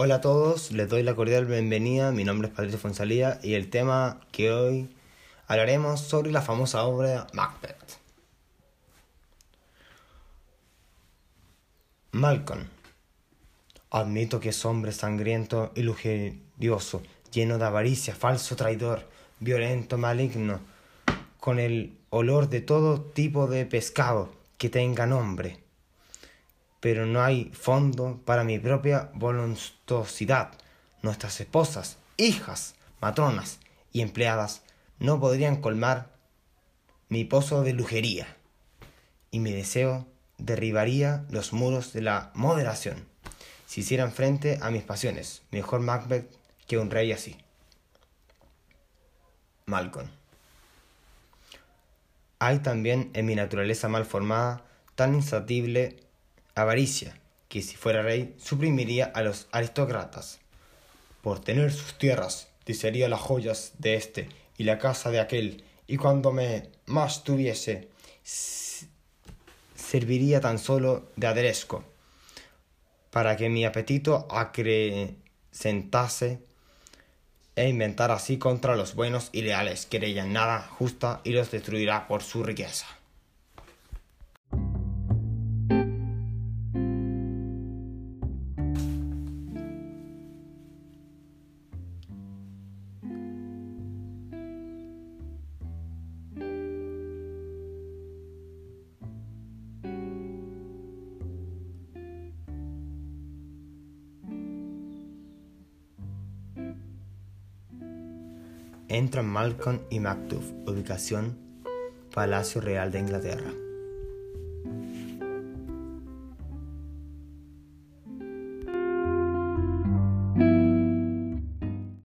Hola a todos, les doy la cordial bienvenida. Mi nombre es Patricio Fonsalía y el tema que hoy hablaremos sobre la famosa obra Macbeth. Malcolm. Admito que es hombre sangriento y lujerioso, lleno de avaricia, falso traidor, violento, maligno, con el olor de todo tipo de pescado que tenga nombre pero no hay fondo para mi propia voluntuosidad. Nuestras esposas, hijas, matronas y empleadas no podrían colmar mi pozo de lujería, y mi deseo derribaría los muros de la moderación si hicieran frente a mis pasiones. Mejor Macbeth que un rey así. Malcolm. Hay también en mi naturaleza mal formada tan insatible avaricia, que si fuera rey suprimiría a los aristócratas. Por tener sus tierras, desearía las joyas de éste y la casa de aquel, y cuando me más tuviese, serviría tan solo de aderesco, para que mi apetito acrecentase e inventar así contra los buenos y leales que nada justa y los destruirá por su riqueza. Entran Malcolm y Macduff, ubicación Palacio Real de Inglaterra.